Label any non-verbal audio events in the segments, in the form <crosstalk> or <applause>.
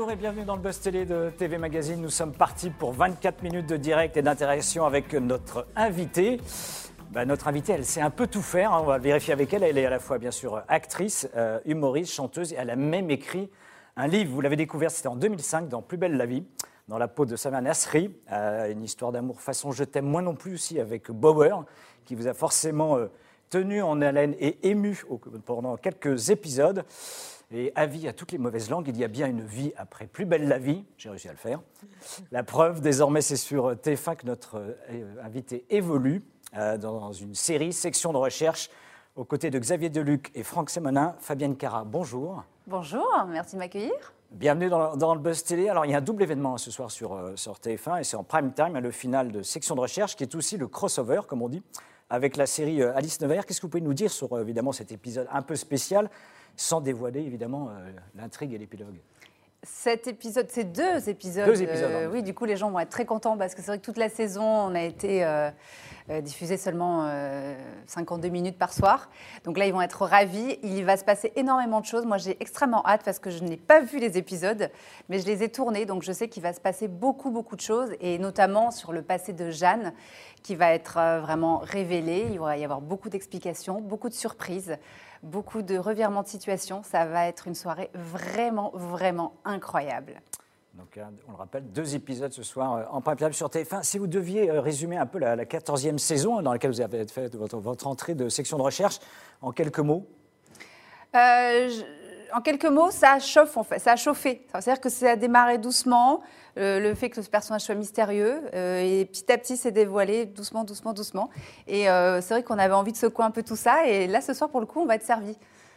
Bonjour et bienvenue dans le Buzz Télé de TV Magazine. Nous sommes partis pour 24 minutes de direct et d'interaction avec notre invitée. Bah, notre invitée, elle sait un peu tout faire. hein. On va vérifier avec elle. Elle est à la fois, bien sûr, actrice, euh, humoriste, chanteuse. Et elle a même écrit un livre. Vous l'avez découvert, c'était en 2005, dans Plus belle la vie, dans la peau de Samia Nasri. Euh, une histoire d'amour façon Je t'aime, moi non plus aussi, avec Bauer, qui vous a forcément euh, tenu en haleine et ému pendant quelques épisodes. Et avis à toutes les mauvaises langues, il y a bien une vie après Plus belle la vie. J'ai réussi à le faire. La preuve, désormais, c'est sur TF1 que notre euh, invité évolue euh, dans une série, section de recherche, aux côtés de Xavier Deluc et Franck Sémonin. Fabienne Cara, bonjour. Bonjour, merci de m'accueillir. Bienvenue dans, dans le Buzz Télé. Alors, il y a un double événement ce soir sur, euh, sur TF1 et c'est en prime time, le final de section de recherche, qui est aussi le crossover, comme on dit, avec la série euh, Alice Nevers. Qu'est-ce que vous pouvez nous dire sur, évidemment, cet épisode un peu spécial, sans dévoiler, évidemment, euh, l'intrigue et l'épilogue Cet épisode, c'est deux épisodes. Deux épisodes, euh, oui, du coup, les gens vont être très contents parce que c'est vrai que toute la saison, on a été euh, diffusé seulement euh, 52 minutes par soir. Donc là, ils vont être ravis. Il va se passer énormément de choses. Moi, j'ai extrêmement hâte parce que je n'ai pas vu les épisodes, mais je les ai tournés. Donc je sais qu'il va se passer beaucoup, beaucoup de choses et notamment sur le passé de Jeanne qui va être vraiment révélé. Il va y avoir beaucoup d'explications, beaucoup de surprises. Beaucoup de revirements de situation. Ça va être une soirée vraiment, vraiment incroyable. Donc, hein, on le rappelle, deux épisodes ce soir euh, en prime time sur TF1. Si vous deviez euh, résumer un peu la, la 14e saison hein, dans laquelle vous avez fait votre, votre entrée de section de recherche, en quelques mots, Euh, je- en quelques mots, ça chauffe en fait, ça a chauffé. C'est-à-dire que ça a démarré doucement, euh, le fait que ce personnage soit mystérieux, euh, et petit à petit s'est dévoilé doucement, doucement, doucement. Et euh, c'est vrai qu'on avait envie de secouer un peu tout ça, et là ce soir pour le coup, on va être servi.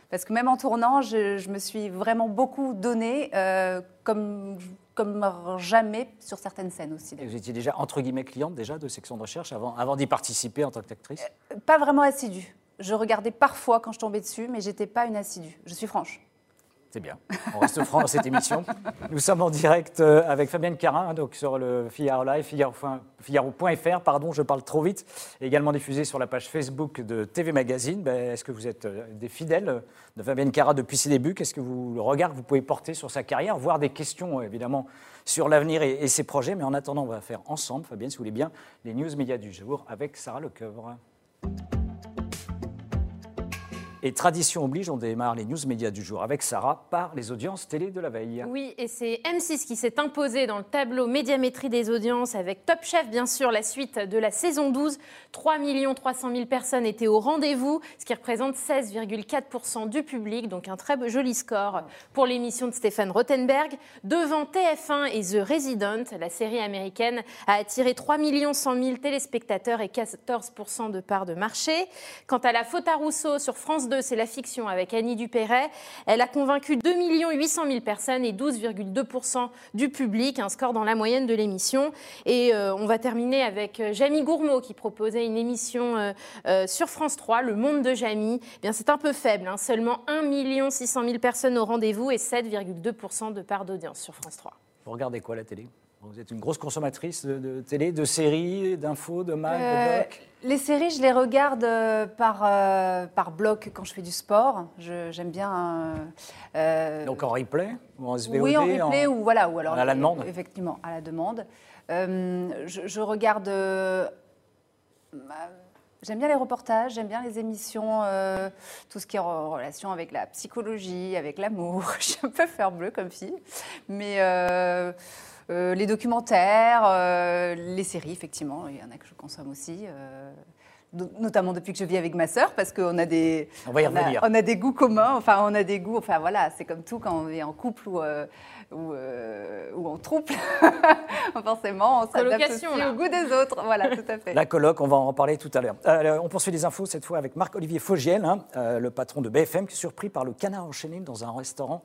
Parce que même en tournant, je, je me suis vraiment beaucoup donné, euh, comme, comme jamais sur certaines scènes aussi. et vous étiez déjà, entre guillemets, cliente déjà de section de recherche avant, avant d'y participer en tant qu'actrice? Pas vraiment assidue. Je regardais parfois quand je tombais dessus, mais j'étais pas une assidue. Je suis franche. C'est bien. On reste franc dans cette émission. Nous sommes en direct euh, avec Fabienne Carin, hein, donc sur le Figaro Live, Figaro- Figaro.fr, pardon, je parle trop vite, également diffusé sur la page Facebook de TV Magazine. Ben, Est-ce que vous êtes euh, des fidèles de Fabienne Carin depuis ses débuts? Qu'est-ce que vous, le regard que vous pouvez porter sur sa carrière, voire des questions euh, évidemment sur l'avenir et, et ses projets Mais en attendant, on va faire ensemble, Fabienne, si vous voulez bien, les news médias du jour avec Sarah Lecoeuvre. Et tradition oblige, on démarre les news médias du jour avec Sarah par les audiences télé de la veille. Oui, et c'est M6 qui s'est imposé dans le tableau médiamétrie des audiences avec Top Chef, bien sûr, la suite de la saison 12. 3 300 000 personnes étaient au rendez-vous, ce qui représente 16,4% du public, donc un très joli score pour l'émission de Stéphane Rothenberg. Devant TF1 et The Resident, la série américaine a attiré 3 100 000 téléspectateurs et 14% de part de marché. Quant à la faute à Rousseau sur France 2, c'est la fiction avec Annie Dupéret. Elle a convaincu 2 800 000 personnes et 12,2% du public, un score dans la moyenne de l'émission. Et euh, on va terminer avec euh, Jamie Gourmaud qui proposait une émission euh, sur France 3, Le Monde de Jamie. Eh bien, c'est un peu faible, hein, seulement 1 600 000 personnes au rendez-vous et 7,2% de part d'audience sur France 3. Vous regardez quoi la télé? Vous êtes une grosse consommatrice de, de télé, de séries, d'infos, de mag, de Euh, doc les séries, je les regarde euh, par, euh, par bloc quand je fais du sport. J'aime bien. euh, Donc en replay ou en SVOD oui, en replay ou voilà, ou alors à la demande. Effectivement, à la demande. Je, je regarde. bah, J'aime bien les reportages, j'aime bien les émissions, euh, tout ce qui est en relation avec la psychologie, avec l'amour. Je suis un peu fleur bleue comme fille, mais euh, les documentaires, euh, les séries, effectivement, il y en a que je consomme aussi. No- notamment depuis que je vis avec ma sœur, parce qu'on a des, On va y a- revenir. on a des goûts communs, enfin on a des goûts, enfin voilà, c'est comme tout quand on est en couple ou, euh, ou, euh, ou en trouble, <laughs> forcément on s'adapte aussi là. au goût des autres, voilà, tout à fait. La colloque, on va en reparler tout à l'heure. Euh, on poursuit les infos cette fois avec Marc-Olivier Fogiel, hein, euh, le patron de BFM, qui est surpris par le canard enchaîné dans un restaurant.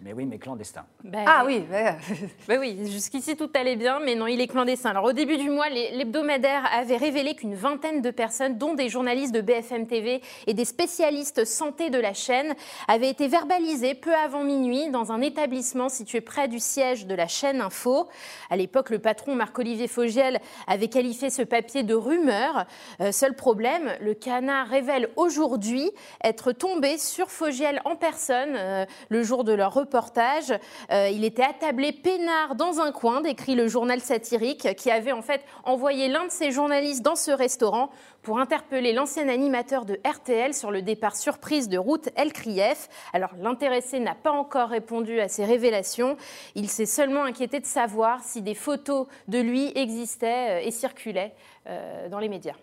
Mais oui, mais clandestin. Ben, Ah oui. <laughs> Ben oui, jusqu'ici tout allait bien, mais non, il est clandestin. Alors au début du mois, les- l'hebdomadaire avait révélé qu'une vingtaine de personnes dont des journalistes de BFM TV et des spécialistes santé de la chaîne, avaient été verbalisés peu avant minuit dans un établissement situé près du siège de la chaîne Info. À l'époque, le patron Marc-Olivier Fogiel avait qualifié ce papier de rumeur. Euh, seul problème, le canard révèle aujourd'hui être tombé sur Fogiel en personne euh, le jour de leur reportage. Euh, il était attablé peinard dans un coin, décrit le journal satirique, qui avait en fait envoyé l'un de ses journalistes dans ce restaurant pour interpeller l'ancien animateur de RTL sur le départ surprise de route El Krief. Alors l'intéressé n'a pas encore répondu à ces révélations. Il s'est seulement inquiété de savoir si des photos de lui existaient euh, et circulaient euh, dans les médias.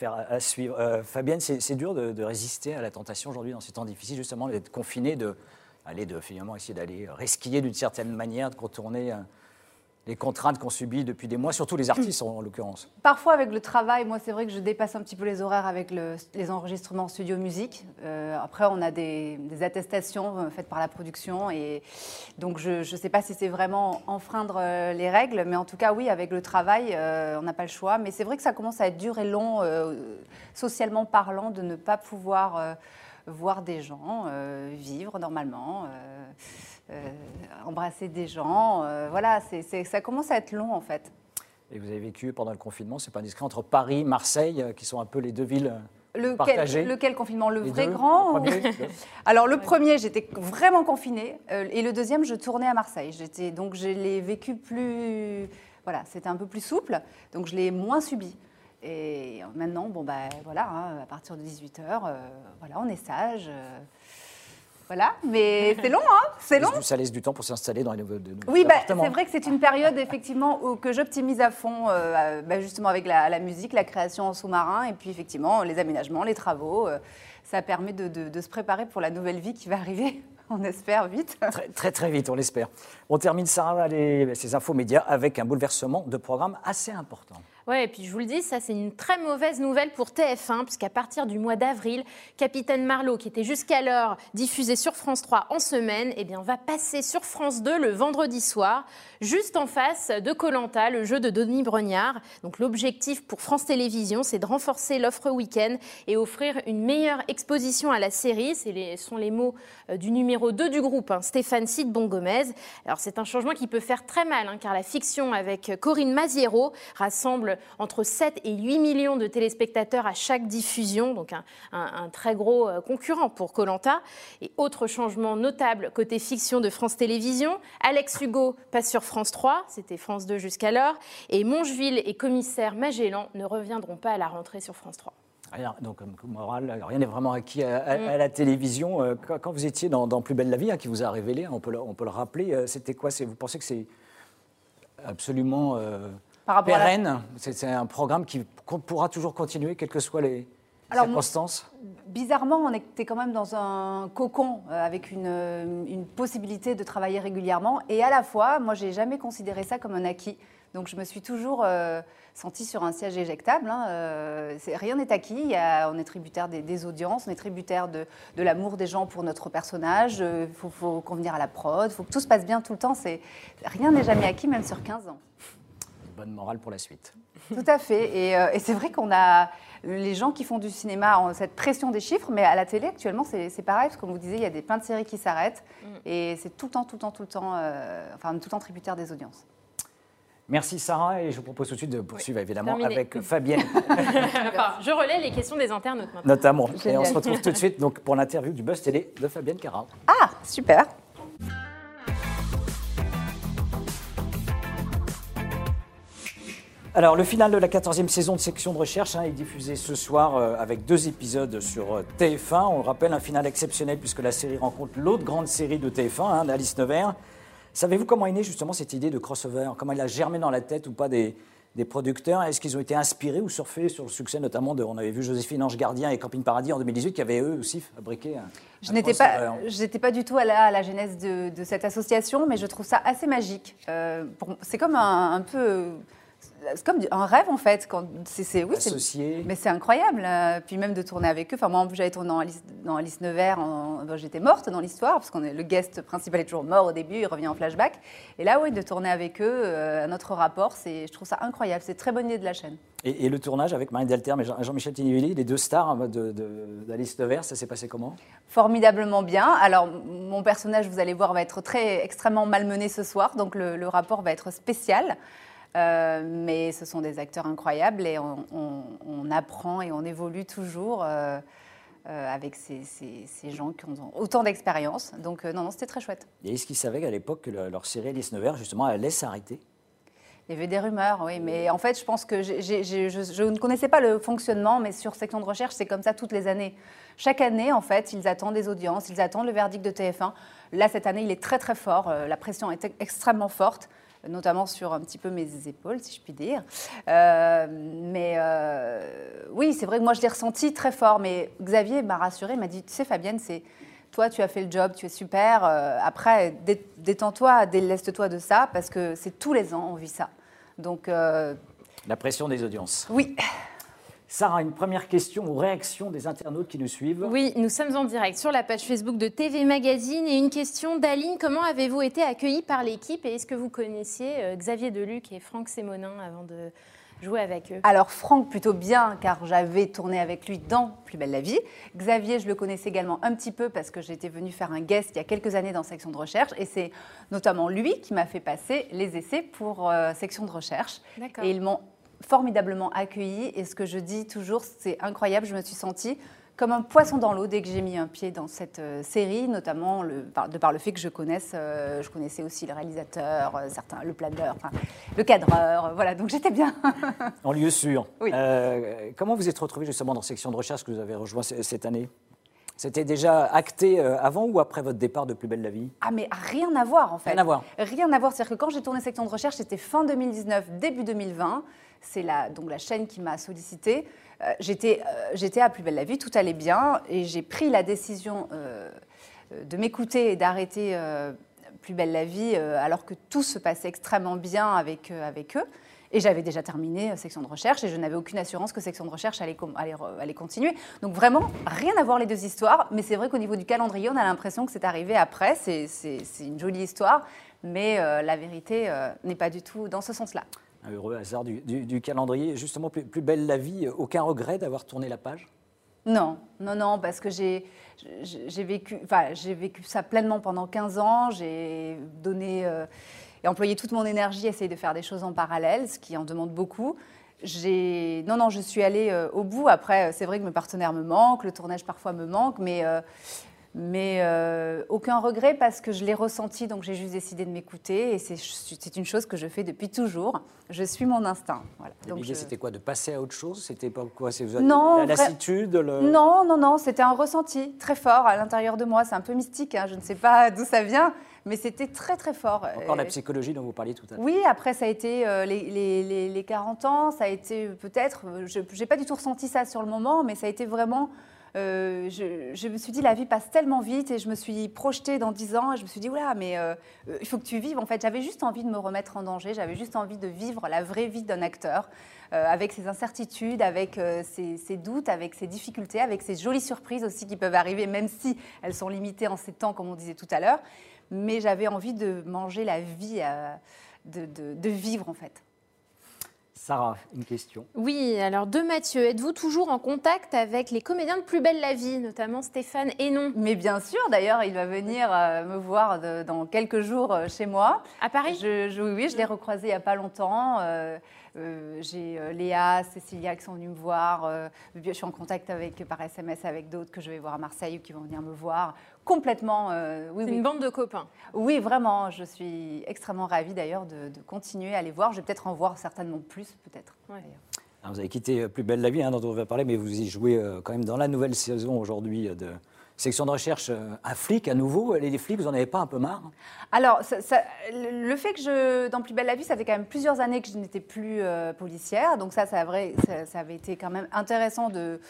À suivre. Euh, Fabienne, c'est dur de, résister à la tentation aujourd'hui dans ces temps difficiles, justement, d'être confiné, de, aller finalement essayer d'aller resquiller d'une certaine manière, de contourner les contraintes qu'on subit depuis des mois, surtout les artistes en, l'occurrence. Parfois avec le travail, moi c'est vrai que je dépasse un petit peu les horaires avec les enregistrements en studio musique. Euh, après on a des, attestations euh, faites par la production et donc je ne sais pas si c'est vraiment enfreindre euh, les règles, mais en tout cas oui avec le travail on n'a pas le choix. Mais c'est vrai que ça commence à être dur et long socialement parlant de ne pas pouvoir voir des gens vivre normalement. Euh, embrasser des gens. Euh, voilà, c'est, ça commence à être long en fait. Et vous avez vécu pendant le confinement, c'est pas indiscret, entre Paris, Marseille, euh, qui sont un peu les deux villes Lequel, lequel, confinement? Le vrai grand <laughs> Alors le premier, j'étais vraiment confinée. et le deuxième, je tournais à Marseille. J'étais, donc je l'ai vécu plus... Voilà, c'était un peu plus souple. Donc je l'ai moins subi. Et maintenant, bon, ben voilà, hein, à partir de 18h, voilà, on est sage. Voilà, mais <laughs> c'est long, hein C'est long. Ça laisse du temps pour s'installer dans les nouveaux, Oui, bah, c'est vrai que c'est une période effectivement où, que j'optimise à fond, euh, bah, justement avec la, musique, la création en sous-marin, et puis effectivement les aménagements, les travaux. Euh, ça permet de, se préparer pour la nouvelle vie qui va arriver. <laughs> On espère vite. Très très, très vite, on l'espère. On termine Sarah les, ces infos médias avec un bouleversement de programme assez important. Ouais, et puis je vous le dis, ça c'est une très mauvaise nouvelle pour TF1, puisqu'à partir du mois d'avril, Capitaine Marlowe, qui était jusqu'alors diffusé sur France 3 en semaine, eh bien, va passer sur France 2 le vendredi soir, juste en face de Colanta, le jeu de Denis Brognard. Donc l'objectif pour France Télévisions, c'est de renforcer l'offre week-end et offrir une meilleure exposition à la série. Ce sont les mots euh, du numéro 2 du groupe, hein, Stéphane Cid Bongomez. Alors c'est un changement qui peut faire très mal, hein, car la fiction avec Corinne Maziero rassemble entre 7 et 8 millions de téléspectateurs à chaque diffusion, donc un, très gros euh, concurrent pour Colanta. Et autre changement notable côté fiction de France Télévisions, Alex Hugo passe sur France 3, c'était France 2 jusqu'alors, et Mongeville et commissaire Magellan ne reviendront pas à la rentrée sur France 3. Rien, donc, comme moral, rien n'est vraiment acquis à, mm. la télévision. Euh, quand, vous étiez dans, Plus belle la vie, hein, qui vous a révélé, on peut le, on peut le rappeler, euh, c'était quoi? Vous pensez que c'est absolument pérenne. C'est un programme qui pourra toujours continuer, quelles que soient les circonstances Bizarrement, on était quand même dans un cocon euh, avec une, une, possibilité de travailler régulièrement. Et à la fois, moi, j'ai jamais considéré ça comme un acquis. Donc, je me suis toujours euh, sentie sur un siège éjectable. Hein. Euh, rien n'est acquis. on est tributaire des, audiences, on est tributaire de, de l'amour des gens pour notre personnage. Il faut, faut, convenir à la prod, il faut que tout se passe bien tout le temps. Rien n'est jamais acquis, même sur 15 ans bonne morale pour la suite. Tout à fait. Euh, et, c'est vrai qu'on a les gens qui font du cinéma ont cette pression des chiffres, mais à la télé actuellement c'est pareil, parce que comme vous disiez, il y a des plein de séries qui s'arrêtent, mm. et c'est tout le temps, tout le temps, tout le temps, euh, enfin tout le temps tributaire des audiences. Merci Sarah et je vous propose tout de suite de poursuivre évidemment avec <laughs> Fabienne. je relais les questions des internautes maintenant. Notamment. Et on se retrouve tout de suite donc, pour l'interview du Buzz Télé de Fabienne Cara. Ah, super. Alors, le final de la 14e saison de Section de Recherche hein, est diffusé ce soir euh, avec deux épisodes sur euh, TF1. On rappelle un final exceptionnel puisque la série rencontre l'autre grande série de TF1, hein, Alice Nevers. Savez-vous comment est née justement cette idée de crossover? Comment elle a germé dans la tête ou pas des, producteurs? Est-ce qu'ils ont été inspirés ou surfés sur le succès notamment de, on avait vu Joséphine Ange Gardien et Camping Paradis en 2018 qui avaient eux aussi fabriqué un, je n'étais pas, pas du tout à la, à la genèse de, cette association, mais je trouve ça assez magique. Euh, c'est comme un, peu c'est comme un rêve en fait. Quand c'est, c'est- oui, c'est- Associé. mais c'est incroyable. euh, Puis même de tourner avec eux. Enfin, moi, j'avais tourné dans Alice, dans Alice Nevers. en- j'étais morte dans l'histoire, parce qu'on est le guest principal est toujours mort au début, il revient en flashback. Et là, oui, de tourner avec eux, euh, notre rapport, c'est, je trouve ça incroyable. C'est une très bonne idée de la chaîne. Et, et le tournage avec Marine Delterme et Jean- Jean-Michel Tinivelli, les deux stars hein, de- de- d'Alice Nevers, ça s'est passé comment? Formidablement bien. Alors, mon personnage, vous allez voir, va être très extrêmement malmené ce soir, donc le, le rapport va être spécial. Euh, mais ce sont des acteurs incroyables et on, on- on apprend et on évolue toujours euh, euh, avec ces, ces- ces gens qui ont autant d'expérience. Donc, non, non, c'était très chouette. Et est-ce qu'ils savaient qu'à l'époque, que le- leur série Alice Nevers, justement, allait s'arrêter? Il y avait des rumeurs, oui, mais en fait, je pense que je, je ne connaissais pas le fonctionnement, mais sur section de recherche, c'est comme ça toutes les années. Chaque année, en fait, ils attendent des audiences, ils attendent le verdict de TF1. Là, cette année, il est très très fort. La pression est extrêmement forte, notamment sur un petit peu mes épaules, si je puis dire. Euh, mais euh, oui, c'est vrai que moi, je l'ai ressenti très fort. Mais Xavier m'a rassuré, m'a dit, tu sais, Fabienne, c'est toi, tu as fait le job, tu es super. euh, après, dé- détends-toi, déleste-toi de ça, parce que c'est tous les ans, on vit ça. Donc, La pression des audiences. oui. Sarah, une première question ou réaction des internautes qui nous suivent Oui, nous sommes en direct sur la page Facebook de TV Magazine et une question d'Aline. Comment avez-vous été accueillis par l'équipe et est-ce que vous connaissiez euh, Xavier Deluc et Franck Sémonin avant de jouer avec eux? Alors, Franck, plutôt bien, car j'avais tourné avec lui dans Plus belle la vie. Xavier, je le connaissais également un petit peu parce que j'étais venue faire un guest il y a quelques années dans Section de recherche. Et c'est notamment lui qui m'a fait passer les essais pour euh, Section de recherche. D'accord. Et ils m'ont formidablement accueilli. Et ce que je dis toujours, c'est incroyable. Je me suis sentie comme un poisson dans l'eau dès que j'ai mis un pied dans cette euh, série, notamment le- de par le fait que je connaisse, euh, je connaissais aussi le réalisateur, euh, certains, le planeur, enfin, le cadreur. euh, voilà, donc j'étais bien. <laughs> En lieu sûr. Oui. Comment vous êtes retrouvé justement dans section de recherche que vous avez rejoint cette année? C'était déjà acté avant ou après votre départ de Plus belle la vie? Ah, mais rien à voir en fait. Rien à voir. Rien à voir. C'est-à-dire que quand j'ai tourné Section de recherche, c'était fin 2019, début 2020. C'est la, donc la chaîne qui m'a sollicité. Euh, j'étais, euh, j'étais à Plus belle la vie, tout allait bien. Et j'ai pris la décision euh, de m'écouter et d'arrêter Plus belle la vie alors que tout se passait extrêmement bien avec, avec eux. Et j'avais déjà terminé section de recherche et je n'avais aucune assurance que section de recherche allait, allait allait continuer. Donc vraiment, rien à voir les deux histoires. Mais c'est vrai qu'au niveau du calendrier, on a l'impression que c'est arrivé après. C'est c'est- c'est une jolie histoire, mais la vérité n'est pas du tout dans ce sens-là. Heureux hasard du, calendrier. Justement, plus, belle la vie, aucun regret d'avoir tourné la page? Non, non, non, parce que j'ai vécu, enfin, j'ai vécu ça pleinement pendant 15 ans. J'ai donné euh, et employé toute mon énergie à essayer de faire des choses en parallèle, ce qui en demande beaucoup. J'ai non, non, je suis allée euh, au bout. Après, euh, c'est vrai que mes partenaires me manquent, le tournage parfois me manque, mais mais euh, aucun regret parce que je l'ai ressenti, donc j'ai juste décidé de m'écouter et c'est une chose que je fais depuis toujours. Je suis mon instinct. Voilà. Donc L'idée, je- c'était quoi De passer à autre chose? C'était pas quoi C'est la lassitude le- Non, non, non, c'était un ressenti très fort à l'intérieur de moi. C'est un peu mystique, hein, je ne sais pas d'où ça vient, mais c'était très très fort. Encore la Euh, psychologie dont vous parliez tout à l'heure. Oui, après ça a été euh, les, les- les- les 40 ans, ça a été euh, peut-être, euh, je n'ai pas du tout ressenti ça sur le moment, mais ça a été vraiment, euh, je, me suis dit la vie passe tellement vite et je me suis projetée dans 10 ans et je me suis dit, oula, mais euh, euh, il faut que tu vives. En fait, j'avais juste envie de me remettre en danger, j'avais juste envie de vivre la vraie vie d'un acteur, avec ses incertitudes, avec ses, doutes, avec ses difficultés, avec ses jolies surprises aussi qui peuvent arriver, même si elles sont limitées en ces temps, comme on disait tout à l'heure. Mais j'avais envie de manger la vie, de vivre en fait. Sarah, une question. Oui, alors de Mathieu, êtes-vous toujours en contact avec les comédiens de Plus belle la vie, notamment Stéphane Hénon? Mais bien sûr, d'ailleurs, il va venir euh, me voir de- dans quelques jours euh, chez moi. à Paris? Je, je- oui, oui, je l'ai recroisé il n'y a pas longtemps. Euh, euh, J'ai euh, Léa, Cécilia qui sont venues me voir. Euh, je suis en contact avec, par SMS avec d'autres que je vais voir à Marseille ou qui vont venir me voir. Complètement, euh, oui, une bande de copains. Oui, vraiment. Je suis extrêmement ravie d'ailleurs de, de continuer à les voir. Je vais peut-être en voir certainement plus, peut-être. Ouais. Alors, vous avez quitté euh, Plus belle la vie, hein, dont on va parler, mais vous y jouez euh, quand même dans la nouvelle saison aujourd'hui euh, de section de recherche euh, un flic à nouveau. Les, flics, vous n'en avez pas un peu marre Alors, ça- ça- le fait que je, dans Plus belle la vie, ça fait quand même plusieurs années que je n'étais plus euh, policière. Donc ça, ça, avait été quand même intéressant de,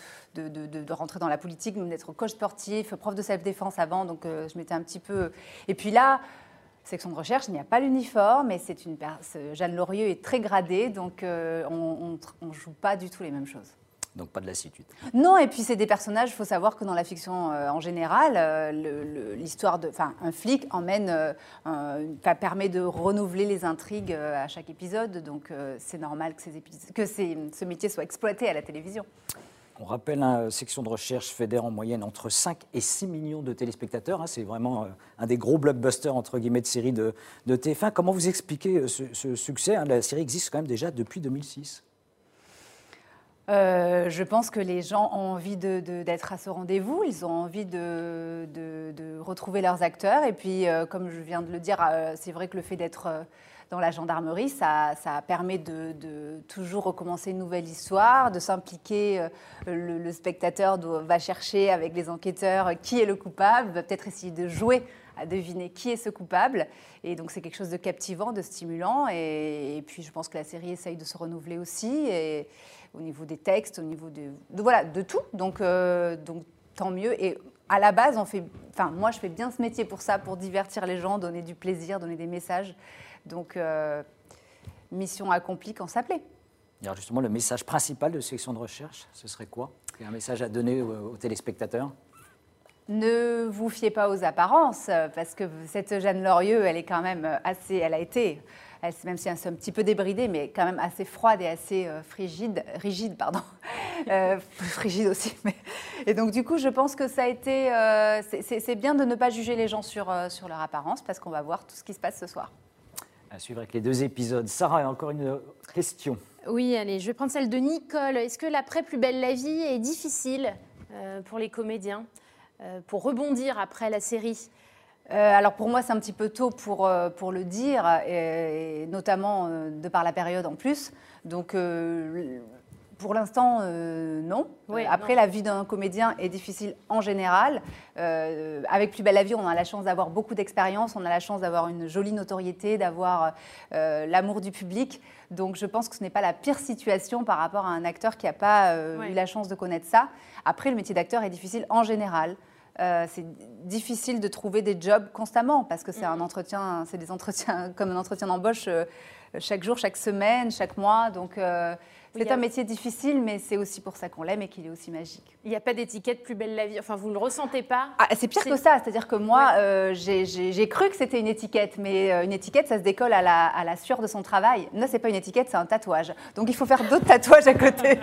rentrer dans la politique, d'être coach sportif, prof de self-défense avant. Donc euh, je m'étais un petit peu... Et puis là, section de recherche, il n'y a pas l'uniforme et c'est une Jeanne Lorieux est très gradée, donc on ne joue pas du tout les mêmes choses. Donc pas de lassitude. Non, et puis c'est des personnages, il faut savoir que dans la fiction euh, en général, euh, l'histoire de. Enfin, un flic emmène. permet de renouveler les intrigues à chaque épisode, donc c'est normal que, ces que ce métier soit exploité à la télévision. On rappelle, la hein, section de recherche fédère en moyenne entre 5 et 6 millions de téléspectateurs. Hein. c'est vraiment euh, un des gros blockbusters entre guillemets de série de, TF1. Comment vous expliquez euh, ce, succès hein? La série existe quand même déjà depuis 2006. Euh, je pense que les gens ont envie d'être à ce rendez-vous, ils ont envie de, retrouver leurs acteurs. Et puis, comme je viens de le dire, c'est vrai que le fait d'être dans la gendarmerie, ça, permet de, toujours recommencer une nouvelle histoire, de s'impliquer. Euh, le, spectateur va chercher avec les enquêteurs qui est le coupable, va peut-être essayer de jouer à deviner qui est ce coupable. Et donc c'est quelque chose de captivant, de stimulant. Et, puis je pense que la série essaye de se renouveler aussi, au niveau des textes, au niveau de, voilà, de tout. Donc, euh, donc tant mieux. Et à la base, on fait, enfin moi je fais bien ce métier pour ça, pour divertir les gens, donner du plaisir, donner des messages. Donc, euh, mission accomplie quand ça plaît. Alors justement, le message principal de section de recherche, ce serait quoi? Un message à donner aux, téléspectateurs ne vous fiez pas aux apparences, parce que cette Jeanne Lorieux, elle est quand même assez, elle a été, même si elle est un petit peu débridée, mais quand même assez froide et assez euh, frigide, rigide, pardon, <laughs> euh, frigide aussi. Mais... Et donc du coup, je pense que ça a été, c'est bien de ne pas juger les gens sur, sur leur apparence, parce qu'on va voir tout ce qui se passe ce soir. À suivre avec les deux épisodes. Sarah, encore une question. Oui, allez, je vais prendre celle de Nicole. Est-ce que l'après Plus belle la vie est difficile euh, pour les comédiens euh, pour rebondir après la série? Euh, alors pour moi, c'est un petit peu tôt pour, pour le dire, et, notamment de par la période en plus. Donc pour l'instant, euh, non. Euh, après, la vie d'un comédien est difficile en général. Euh, avec Plus belle la vie, on a la chance d'avoir beaucoup d'expérience, on a la chance d'avoir une jolie notoriété, d'avoir l'amour du public. Donc, je pense que ce n'est pas la pire situation par rapport à un acteur qui n'a pas eu la chance de connaître ça. Après, le métier d'acteur est difficile en général. C'est difficile de trouver des jobs constamment parce que c'est un entretien, c'est des <laughs> entretiens comme un entretien d'embauche chaque jour, chaque semaine, chaque mois. Donc c'est un métier difficile, mais c'est aussi pour ça qu'on l'aime et qu'il est aussi magique. Il n'y a pas d'étiquette plus belle la vie. Enfin, vous ne le ressentez pas ah, C'est pire que ça. C'est-à-dire que moi, euh, j'ai cru que c'était une étiquette, mais euh, une étiquette, ça se décolle à la, à la sueur de son travail. Non, c'est pas une étiquette, c'est un tatouage. Donc il faut faire d'autres <laughs> tatouages à côté.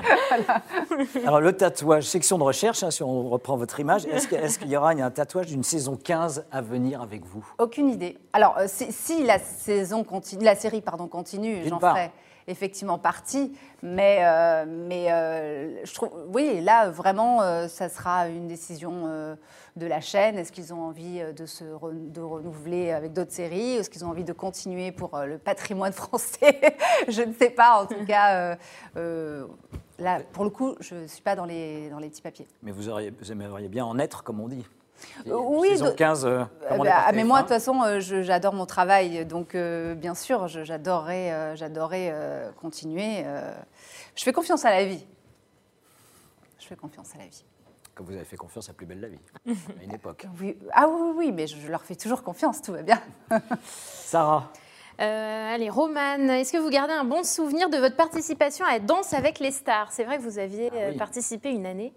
<laughs> Alors le tatouage, section de recherche, hein, si on reprend votre image, est-ce qu'il y aura un tatouage d'une saison 15 à venir avec vous? Aucune idée. Alors euh, si, la saison continue, la série pardon continue, j'en ferai effectivement partie. Mais, euh, mais euh, je trouve, oui, là, vraiment, euh, ça sera une décision de la chaîne. Est-ce qu'ils ont envie de se de renouveler avec d'autres séries? Est-ce qu'ils ont envie de continuer pour le patrimoine <laughs> français? Je ne sais pas. En tout <laughs> cas, là, pour le coup, je ne suis pas dans les, dans les petits papiers. Mais vous, auriez, vous aimeriez bien en être, comme on dit oui, saison 15, euh, bah, mais moi, de toute façon, euh, j'adore mon travail. Donc, euh, bien sûr, j'adorerais j'adorerais continuer. je fais confiance à la vie. Je fais confiance à la vie. Comme vous avez fait confiance à Plus belle la vie, <laughs> à une époque. Oui, ah oui, oui, mais je, leur fais toujours confiance, tout va bien. <laughs> Sarah allez, Romane, est-ce que vous gardez un bon souvenir de votre participation à Danse avec les stars? C'est vrai que vous aviez ah participé une année.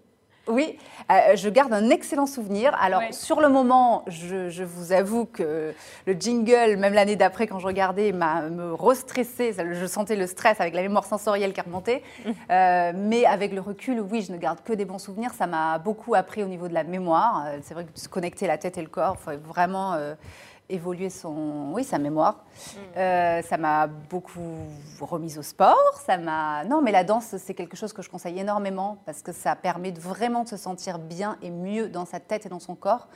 Oui, euh, je garde un excellent souvenir. Alors, sur le moment, je, vous avoue que le jingle, même l'année d'après, quand je regardais, m'a me restressé. Je sentais le stress avec la mémoire sensorielle qui remontait. Mmh. Euh, mais avec le recul, oui, je ne garde que des bons souvenirs. Ça m'a beaucoup appris au niveau de la mémoire. Euh, c'est vrai que se connecter la tête et le corps, il faut vraiment évoluer son, oui, sa mémoire. Mm. Euh, ça m'a beaucoup remise au sport. Ça m'a, non, mais la danse, c'est quelque chose que je conseille énormément parce que ça permet de vraiment de se sentir bien et mieux dans sa tête et dans son corps.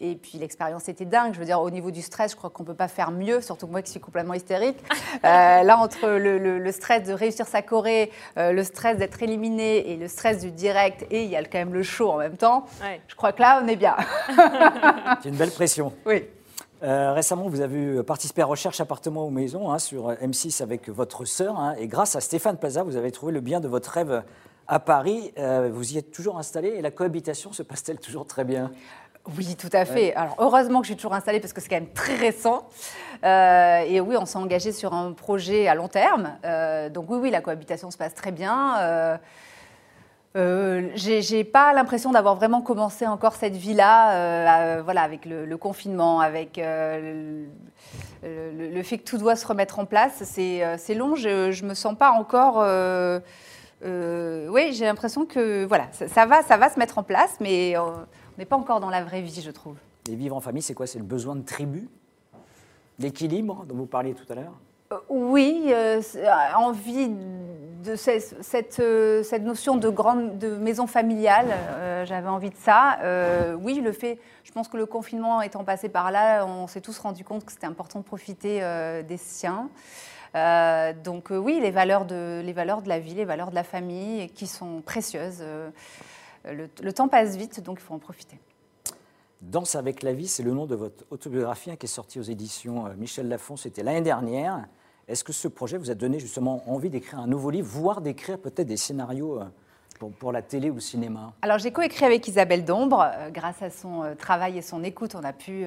Et puis l'expérience était dingue. Je veux dire, au niveau du stress, je crois qu'on peut pas faire mieux, surtout moi qui suis complètement hystérique. <laughs> Euh, là, entre le, stress de réussir sa choré, euh, le stress d'être éliminé et le stress du direct, et il y a quand même le show en même temps, je crois que là, on est bien. <laughs> c'est une belle pression. Oui. Euh, récemment, vous avez participé à Recherche appartement ou maison hein, sur M6 avec votre sœur. Hein, et grâce à Stéphane Plaza, vous avez trouvé le bien de votre rêve à Paris. Euh, vous y êtes toujours installé et la cohabitation se passe-t-elle toujours très bien? Oui, tout à fait. Alors, heureusement que je suis toujours installée parce que c'est quand même très récent. Euh, et oui, on s'est engagé sur un projet à long terme. Euh, donc oui, oui, la cohabitation se passe très bien. Euh, euh, j'ai pas l'impression d'avoir vraiment commencé encore cette vie-là, euh, à- voilà, avec le, le confinement, avec euh, le, fait que tout doit se remettre en place. C'est euh, long. Je, je me sens pas encore. euh, euh, oui, j'ai l'impression que voilà, ça, ça va, ça va se mettre en place, mais euh, on n'est pas encore dans la vraie vie, je trouve. Et vivre en famille, c'est quoi? C'est le besoin de tribu? L'équilibre dont vous parliez tout à l'heure? Euh, Oui, euh, euh, envie de cette, euh, cette notion de grande de maison familiale, euh, j'avais envie de ça. Euh, oui, le fait, je pense que le confinement étant passé par là, on s'est tous rendu compte que c'était important de profiter des siens. Donc oui, les valeurs, de, les valeurs de la vie, les valeurs de la famille qui sont précieuses. Le, temps passe vite, donc il faut en profiter. Danse avec la vie, c'est le nom de votre autobiographie hein, qui est sortie aux éditions Michel Lafon, c'était l'année dernière. Est-ce que ce projet vous a donné justement envie d'écrire un nouveau livre, voire d'écrire peut-être des scénarios euh, pour, la télé ou le cinéma? Alors j'ai coécrit avec Isabelle Dombre. Euh, grâce à son euh, travail et son écoute, on a pu,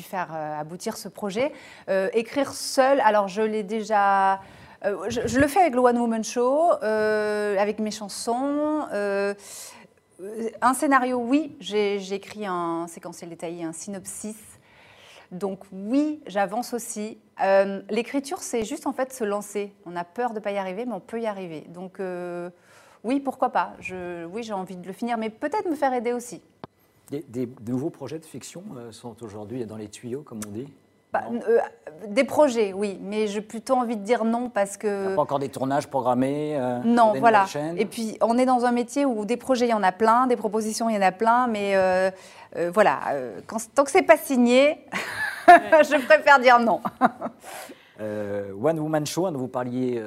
faire aboutir ce projet. Écrire seul, alors je l'ai déjà... je, je le fais avec le One Woman Show, avec mes chansons. un scénario, oui, j'ai écrit un séquentiel détaillé, un synopsis. Donc oui, j'avance aussi. Euh, L'écriture, c'est juste en fait se lancer. On a peur de ne pas y arriver, mais on peut y arriver. Donc euh, oui, pourquoi pas. Oui, j'ai envie de le finir, mais peut-être me faire aider aussi. des, des- de nouveaux projets de fiction euh, sont aujourd'hui dans les tuyaux, comme on dit? Bah, euh, des projets, oui, mais j'ai plutôt envie de dire non parce que... pas encore des tournages programmés euh, Non, voilà. Et puis, on est dans un métier où des projets, il y en a plein, des propositions, il y en a plein, mais euh, euh, voilà, quand, tant que c'est pas signé, <laughs> je préfère dire non. <laughs> One Woman Show, hein, dont vous parliez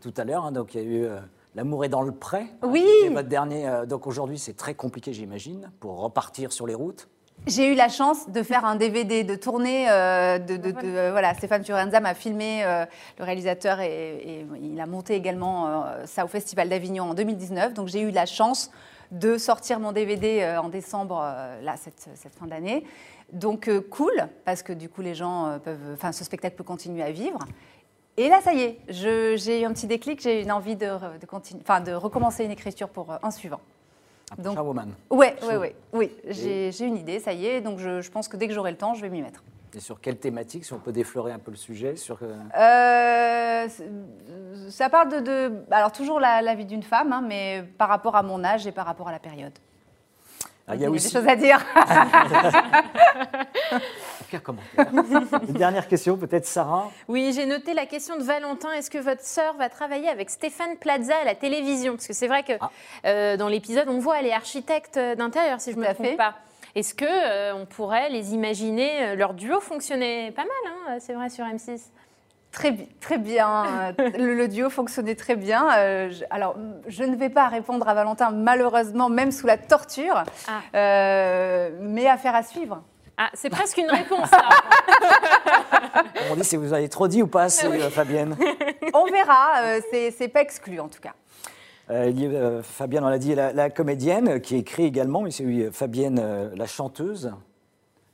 tout à l'heure. hein, donc il y a eu L'amour est dans le prêt. hein, Oui. votre dernier. donc aujourd'hui, c'est très compliqué, j'imagine, pour repartir sur les routes. J'ai eu la chance de faire un DVD, de tourner. euh, de, de- de- euh, voilà, Stéphane Fiorenza m'a filmé, euh, le réalisateur, et, et il a monté également euh, ça au Festival d'Avignon en 2019. Donc j'ai eu la chance de sortir mon DVD en décembre, là, cette, cette fin d'année. Donc cool, parce que du coup, les gens peuvent. Enfin, ce spectacle peut continuer à vivre. Et là, ça y est, j'ai eu un petit déclic, j'ai eu une envie de, re- de, recommencer une écriture pour un suivant. Un Donc- Woman. Ouais, ouais, ouais, oui, j'ai j'ai une idée, ça y est, donc je, je pense que dès que j'aurai le temps, je vais m'y mettre. Et sur quelle thématique, si on peut déflorer un peu le sujet sur, euh, Euh, ça parle de, de- alors toujours la, la vie d'une femme, hein, mais par rapport à mon âge et par rapport à la période. ah, Il y a aussi des choses à dire. <laughs> <laughs> aucun commentaire. <laughs> Une dernière question, peut-être Sarah. Oui, j'ai noté la question de Valentin. Est-ce que votre sœur va travailler avec Stéphane Plaza à la télévision? Parce que c'est vrai que Ah. euh, dans l'épisode, on voit elle est architecte d'intérieur, si je ne me trompe pas. Est-ce que euh, on pourrait les imaginer euh, Leur duo fonctionnait pas mal, hein, c'est vrai, sur M6. Très, bi- très bien. euh, <laughs> Le, le duo fonctionnait très bien. Euh, je- alors, je ne vais pas répondre à Valentin, malheureusement, même sous la torture, Ah. euh, mais affaire à suivre. Ah, c'est presque une réponse. <laughs> Comme on dit, si vous avez trop dit ou pas assez, euh, Fabienne <laughs> On verra, euh, c'est c'est pas exclu en tout cas. Euh, il y a, euh, Fabienne, on l'a dit, la, la comédienne euh, qui écrit également, mais c'est oui, Fabienne, euh, la chanteuse.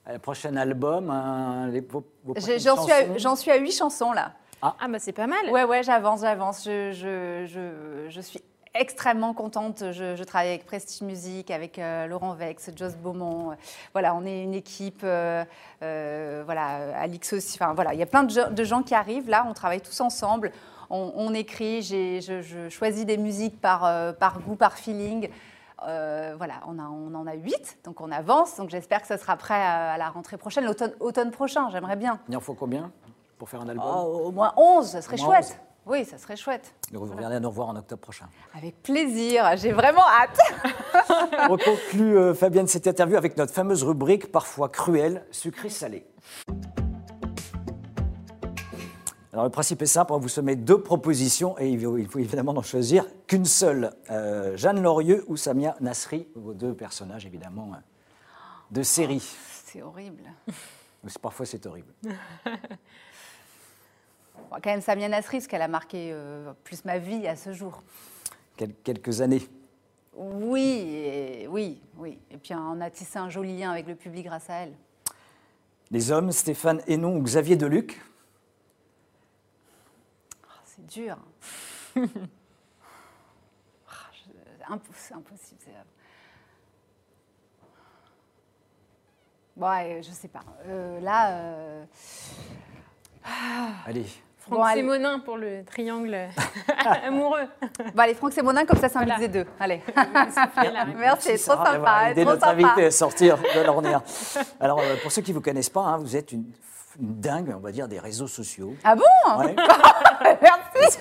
Euh, prochain album, un- les, vos, vos J'ai- prochaines J'en suis, à- chansons j'en suis à huit chansons là. Ah, bah c'est pas mal. Ouais, ouais, j'avance, j'avance. Je, je, je, je suis extrêmement contente. Je, je travaille avec Prestige Music, avec euh, Laurent Vex, Joss Beaumont. Voilà, on est une équipe. euh, euh, voilà, Alix aussi. Enfin, voilà, il y a plein de, gens- de gens qui arrivent là. On travaille tous ensemble. On, on écrit. Je, je choisis des musiques par, euh, par goût, par feeling. Euh, voilà, on, a, on en a huit, donc on avance. Donc j'espère que ça sera prêt à, à la rentrée prochaine, l'automne automne prochain. J'aimerais bien. Il en faut combien pour faire un album? Oh, au moins 11, ça serait moins chouette. Oui, ça serait chouette. Donc vous reviendrez nous revoir en octobre prochain. Avec plaisir, j'ai vraiment hâte. <laughs> On conclut, euh, Fabienne, cette interview avec notre fameuse rubrique, parfois cruelle, sucré-salé. Alors le principe est simple, on vous soumet deux propositions et il faut, il faut évidemment en choisir qu'une seule. Euh, Jeanne Lorieux ou Samia Nasri, vos deux personnages évidemment euh, de série. C'est horrible. Parfois c'est horrible. <laughs> Bon, quand même Samia Nasri, parce qu'elle a marqué euh, plus ma vie à ce jour. Quel- quelques années. Oui, et- oui, oui. Et puis on a tissé un joli lien avec le public grâce à elle. Les hommes, Stéphane Hénon ou Xavier Deluc? Ah, C'est dur. <laughs> Ah, C'est impossible. c'est- Bon, ouais, je sais pas. Euh, là, euh, Allez, Franck Bon. Sémonin pour le triangle <laughs> amoureux. bon, allez, Franck Sémonin, comme ça, c'est un Voilà. mix des deux. Allez. <laughs> <laughs> Merci. Merci, trop sympa, aidé trop notre sympa. invité à sortir de l'ornière. Alors, euh, pour ceux qui ne vous connaissent pas, hein, vous êtes une, une dingue, on va dire, des réseaux sociaux. Ah bon? Ouais. Merci.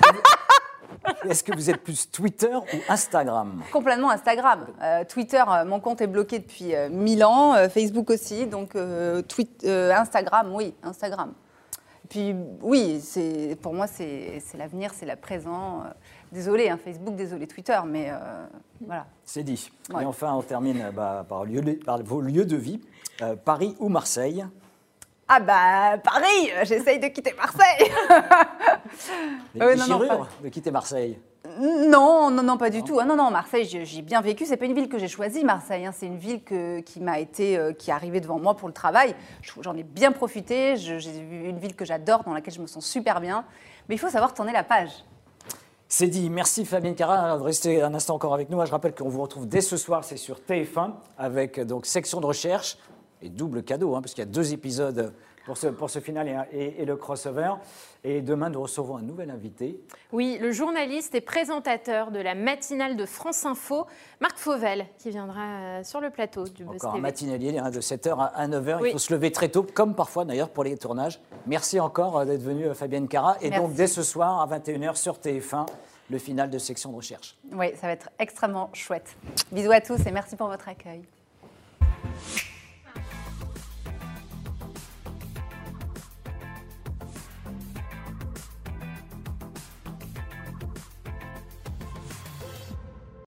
Est-ce que vous êtes plus Twitter ou Instagram? Complètement Instagram. Euh, Twitter, euh, mon compte est bloqué depuis euh, 1000 ans. euh, Facebook aussi. Donc, euh, tweet- euh, Instagram, oui, Instagram. Puis, oui, pour moi, c'est, l'avenir, c'est la présent. Euh, désolé, hein, Facebook, désolé, Twitter, mais euh, voilà. C'est dit. Ouais. Et enfin, on termine euh, bah, par, lieu de- par vos lieux de vie, euh, Paris ou Marseille? Ah bah, Paris, j'essaye de quitter Marseille. Les Euh, non, non, déchirures de quitter Marseille. Non, non, non, pas du tout. Ah non, non, Marseille, j'ai bien vécu. C'est pas une ville que j'ai choisie, Marseille. hein. C'est une ville que- qui m'a été, euh, qui est arrivée devant moi pour le travail. Je- J'en ai bien profité. J'ai vu une ville que j'adore, dans laquelle je me sens super bien. Mais il faut savoir tourner la page. C'est dit. Merci Fabienne Cara de rester un instant encore avec nous. Je rappelle qu'on vous retrouve dès ce soir, c'est sur TF1 avec donc section de recherche et double cadeau, hein, parce qu'il y a deux épisodes pour ce, pour ce final et, et- et le crossover. Et demain, nous recevons un nouvel invité. Oui, le journaliste et présentateur de la matinale de France Info, Marc Fauvel, qui viendra euh, sur le plateau du Buzz Encore un matinalier hein, de 7h à 9h. Oui. Il faut se lever très tôt, comme parfois d'ailleurs pour les tournages. Merci encore euh, d'être venu, euh, Fabienne Cara. Et Merci. donc, dès ce soir, à 21h sur TF1, le final de section de recherche. Oui, ça va être extrêmement chouette. Bisous à tous et merci pour votre accueil.